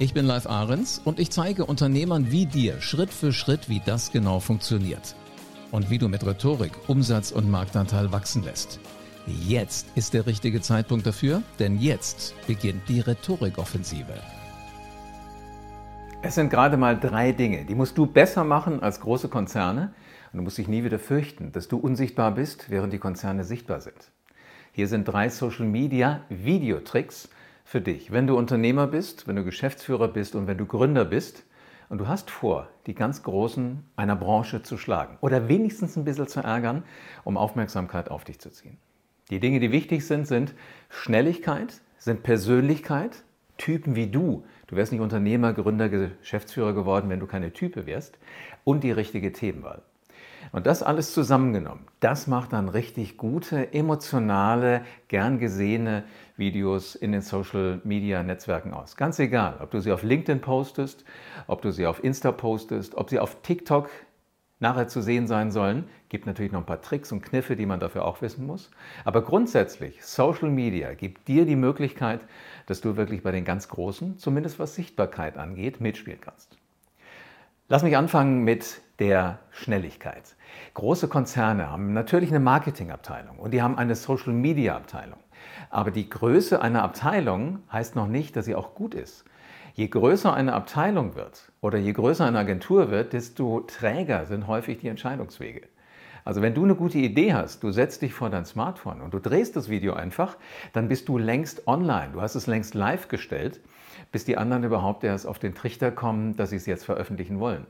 Ich bin Live Ahrens und ich zeige Unternehmern wie dir Schritt für Schritt, wie das genau funktioniert. Und wie du mit Rhetorik Umsatz und Marktanteil wachsen lässt. Jetzt ist der richtige Zeitpunkt dafür, denn jetzt beginnt die Rhetorikoffensive. Es sind gerade mal drei Dinge, die musst du besser machen als große Konzerne und du musst dich nie wieder fürchten, dass du unsichtbar bist, während die Konzerne sichtbar sind. Hier sind drei Social Media Videotricks, für dich. Wenn du Unternehmer bist, wenn du Geschäftsführer bist und wenn du Gründer bist und du hast vor, die ganz Großen einer Branche zu schlagen oder wenigstens ein bisschen zu ärgern, um Aufmerksamkeit auf dich zu ziehen. Die Dinge, die wichtig sind, sind Schnelligkeit, sind Persönlichkeit, Typen wie du. Du wärst nicht Unternehmer, Gründer, Geschäftsführer geworden, wenn du keine Type wärst. Und die richtige Themenwahl. Und das alles zusammengenommen, das macht dann richtig gute, emotionale, gern gesehene Videos in den Social-Media-Netzwerken aus. Ganz egal, ob du sie auf LinkedIn postest, ob du sie auf Insta postest, ob sie auf TikTok nachher zu sehen sein sollen. Gibt natürlich noch ein paar Tricks und Kniffe, die man dafür auch wissen muss. Aber grundsätzlich, Social Media gibt dir die Möglichkeit, dass du wirklich bei den ganz Großen, zumindest was Sichtbarkeit angeht, mitspielen kannst. Lass mich anfangen mit der Schnelligkeit. Große Konzerne haben natürlich eine Marketingabteilung und die haben eine Social-Media-Abteilung. Aber die Größe einer Abteilung heißt noch nicht, dass sie auch gut ist. Je größer eine Abteilung wird oder je größer eine Agentur wird, desto träger sind häufig die Entscheidungswege. Also wenn du eine gute Idee hast, du setzt dich vor dein Smartphone und du drehst das Video einfach, dann bist du längst online, du hast es längst live gestellt, bis die anderen überhaupt erst auf den Trichter kommen, dass sie es jetzt veröffentlichen wollen.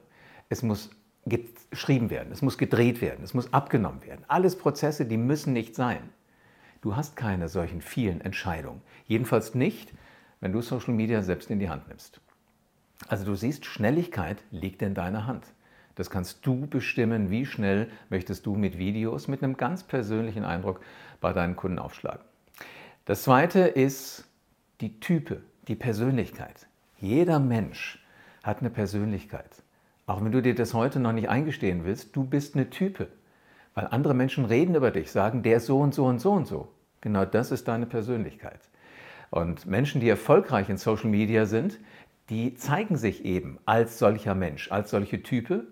Es muss geschrieben werden, es muss gedreht werden, es muss abgenommen werden. Alles Prozesse, die müssen nicht sein. Du hast keine solchen vielen Entscheidungen. Jedenfalls nicht, wenn du Social Media selbst in die Hand nimmst. Also du siehst, Schnelligkeit liegt in deiner Hand. Das kannst du bestimmen, wie schnell möchtest du mit Videos, mit einem ganz persönlichen Eindruck bei deinen Kunden aufschlagen. Das zweite ist die Type, die Persönlichkeit. Jeder Mensch hat eine Persönlichkeit. Auch wenn du dir das heute noch nicht eingestehen willst, du bist eine Type. Weil andere Menschen reden über dich, sagen, der so und so und so und so. Genau das ist deine Persönlichkeit. Und Menschen, die erfolgreich in Social Media sind, die zeigen sich eben als solcher Mensch, als solche Type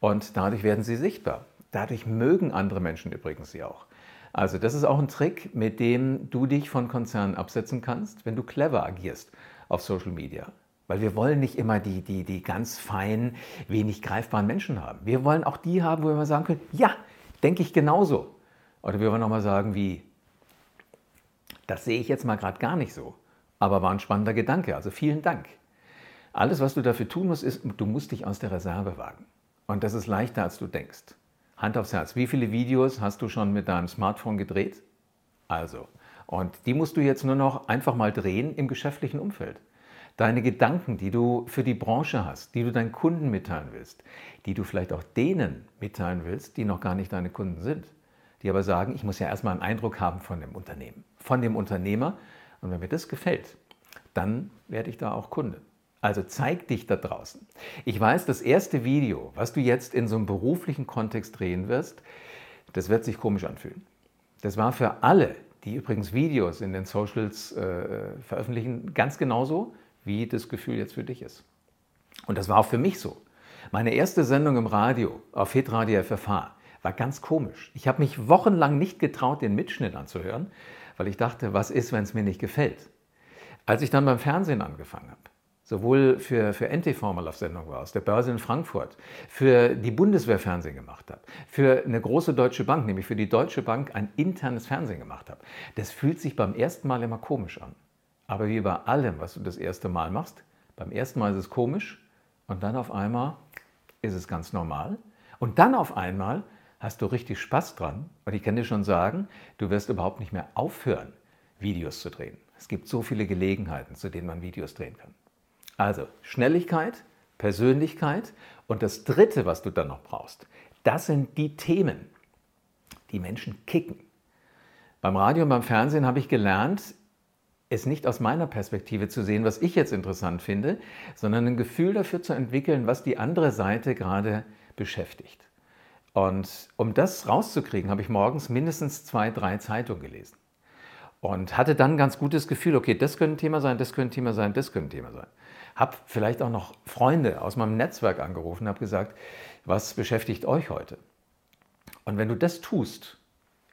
und dadurch werden sie sichtbar. Dadurch mögen andere Menschen übrigens sie auch. Also das ist auch ein Trick, mit dem du dich von Konzernen absetzen kannst, wenn du clever agierst auf Social Media. Weil wir wollen nicht immer die, die, die ganz feinen, wenig greifbaren Menschen haben. Wir wollen auch die haben, wo wir mal sagen können, ja, denke ich genauso. Oder wir wollen auch mal sagen, wie, das sehe ich jetzt mal gerade gar nicht so. Aber war ein spannender Gedanke. Also vielen Dank. Alles, was du dafür tun musst, ist, du musst dich aus der Reserve wagen. Und das ist leichter, als du denkst. Hand aufs Herz. Wie viele Videos hast du schon mit deinem Smartphone gedreht? Also, und die musst du jetzt nur noch einfach mal drehen im geschäftlichen Umfeld deine Gedanken, die du für die Branche hast, die du deinen Kunden mitteilen willst, die du vielleicht auch denen mitteilen willst, die noch gar nicht deine Kunden sind, die aber sagen, ich muss ja erstmal einen Eindruck haben von dem Unternehmen, von dem Unternehmer und wenn mir das gefällt, dann werde ich da auch Kunde. Also zeig dich da draußen. Ich weiß, das erste Video, was du jetzt in so einem beruflichen Kontext drehen wirst, das wird sich komisch anfühlen. Das war für alle, die übrigens Videos in den Socials äh, veröffentlichen, ganz genauso wie das Gefühl jetzt für dich ist. Und das war auch für mich so. Meine erste Sendung im Radio auf Hitradio FFH war ganz komisch. Ich habe mich wochenlang nicht getraut, den Mitschnitt anzuhören, weil ich dachte, was ist, wenn es mir nicht gefällt? Als ich dann beim Fernsehen angefangen habe, sowohl für, für NTV mal auf Sendung war, aus der Börse in Frankfurt, für die Bundeswehr Fernsehen gemacht habe, für eine große deutsche Bank, nämlich für die Deutsche Bank ein internes Fernsehen gemacht habe. Das fühlt sich beim ersten Mal immer komisch an. Aber wie bei allem, was du das erste Mal machst, beim ersten Mal ist es komisch und dann auf einmal ist es ganz normal. Und dann auf einmal hast du richtig Spaß dran. Und ich kann dir schon sagen, du wirst überhaupt nicht mehr aufhören, Videos zu drehen. Es gibt so viele Gelegenheiten, zu denen man Videos drehen kann. Also Schnelligkeit, Persönlichkeit und das Dritte, was du dann noch brauchst, das sind die Themen, die Menschen kicken. Beim Radio und beim Fernsehen habe ich gelernt, es nicht aus meiner Perspektive zu sehen, was ich jetzt interessant finde, sondern ein Gefühl dafür zu entwickeln, was die andere Seite gerade beschäftigt. Und um das rauszukriegen, habe ich morgens mindestens zwei, drei Zeitungen gelesen. Und hatte dann ein ganz gutes Gefühl, okay, das könnte ein Thema sein, das könnte ein Thema sein, das könnte ein Thema sein. Habe vielleicht auch noch Freunde aus meinem Netzwerk angerufen, habe gesagt, was beschäftigt euch heute? Und wenn du das tust,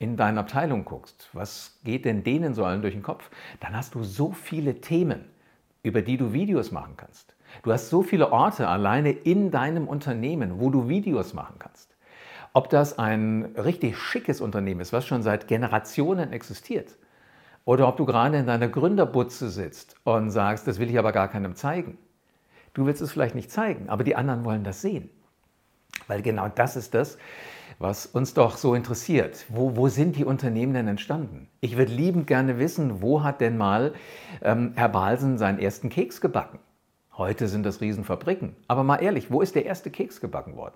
in deine Abteilung guckst, was geht denn denen so allen durch den Kopf, dann hast du so viele Themen, über die du Videos machen kannst. Du hast so viele Orte alleine in deinem Unternehmen, wo du Videos machen kannst. Ob das ein richtig schickes Unternehmen ist, was schon seit Generationen existiert, oder ob du gerade in deiner Gründerbutze sitzt und sagst, das will ich aber gar keinem zeigen. Du willst es vielleicht nicht zeigen, aber die anderen wollen das sehen. Weil genau das ist das, was uns doch so interessiert. Wo, wo sind die Unternehmen denn entstanden? Ich würde liebend gerne wissen, wo hat denn mal ähm, Herr Balsen seinen ersten Keks gebacken? Heute sind das Riesenfabriken. Aber mal ehrlich, wo ist der erste Keks gebacken worden?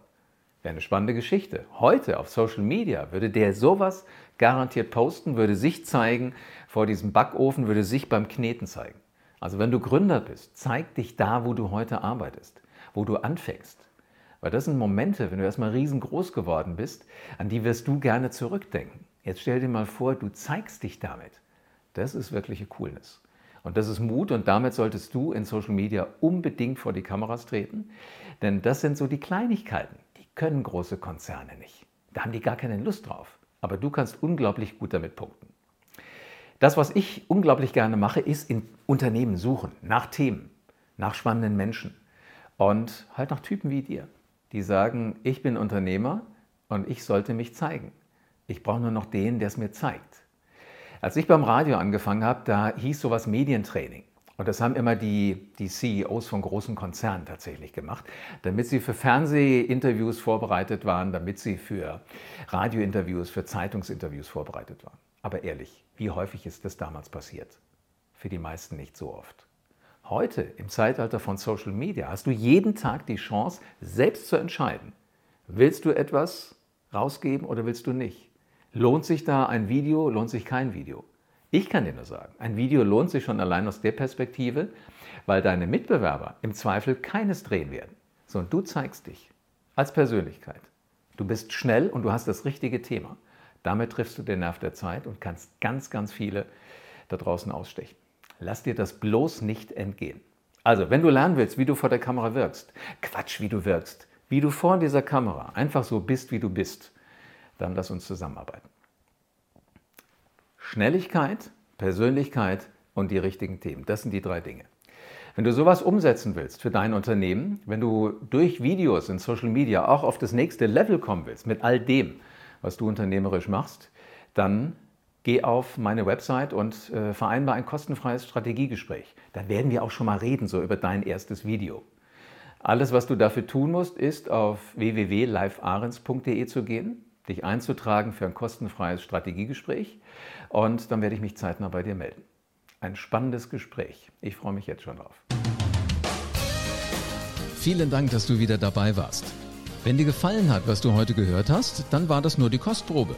Wäre eine spannende Geschichte. Heute auf Social Media würde der sowas garantiert posten, würde sich zeigen vor diesem Backofen, würde sich beim Kneten zeigen. Also wenn du Gründer bist, zeig dich da, wo du heute arbeitest, wo du anfängst. Weil das sind Momente, wenn du erstmal riesengroß geworden bist, an die wirst du gerne zurückdenken. Jetzt stell dir mal vor, du zeigst dich damit. Das ist wirkliche Coolness. Und das ist Mut und damit solltest du in Social Media unbedingt vor die Kameras treten, denn das sind so die Kleinigkeiten, die können große Konzerne nicht. Da haben die gar keine Lust drauf. Aber du kannst unglaublich gut damit punkten. Das, was ich unglaublich gerne mache, ist in Unternehmen suchen, nach Themen, nach spannenden Menschen und halt nach Typen wie dir die sagen, ich bin Unternehmer und ich sollte mich zeigen. Ich brauche nur noch den, der es mir zeigt. Als ich beim Radio angefangen habe, da hieß sowas Medientraining. Und das haben immer die, die CEOs von großen Konzernen tatsächlich gemacht, damit sie für Fernsehinterviews vorbereitet waren, damit sie für Radiointerviews, für Zeitungsinterviews vorbereitet waren. Aber ehrlich, wie häufig ist das damals passiert? Für die meisten nicht so oft. Heute, im Zeitalter von Social Media, hast du jeden Tag die Chance, selbst zu entscheiden. Willst du etwas rausgeben oder willst du nicht? Lohnt sich da ein Video, lohnt sich kein Video? Ich kann dir nur sagen, ein Video lohnt sich schon allein aus der Perspektive, weil deine Mitbewerber im Zweifel keines drehen werden. So, und du zeigst dich als Persönlichkeit. Du bist schnell und du hast das richtige Thema. Damit triffst du den Nerv der Zeit und kannst ganz, ganz viele da draußen ausstechen. Lass dir das bloß nicht entgehen. Also, wenn du lernen willst, wie du vor der Kamera wirkst, Quatsch, wie du wirkst, wie du vor dieser Kamera einfach so bist, wie du bist, dann lass uns zusammenarbeiten. Schnelligkeit, Persönlichkeit und die richtigen Themen. Das sind die drei Dinge. Wenn du sowas umsetzen willst für dein Unternehmen, wenn du durch Videos in Social Media auch auf das nächste Level kommen willst mit all dem, was du unternehmerisch machst, dann geh auf meine Website und äh, vereinbar ein kostenfreies Strategiegespräch. Da werden wir auch schon mal reden, so über dein erstes Video. Alles, was du dafür tun musst, ist auf www.livearens.de zu gehen, dich einzutragen für ein kostenfreies Strategiegespräch und dann werde ich mich zeitnah bei dir melden. Ein spannendes Gespräch. Ich freue mich jetzt schon drauf. Vielen Dank, dass du wieder dabei warst. Wenn dir gefallen hat, was du heute gehört hast, dann war das nur die Kostprobe.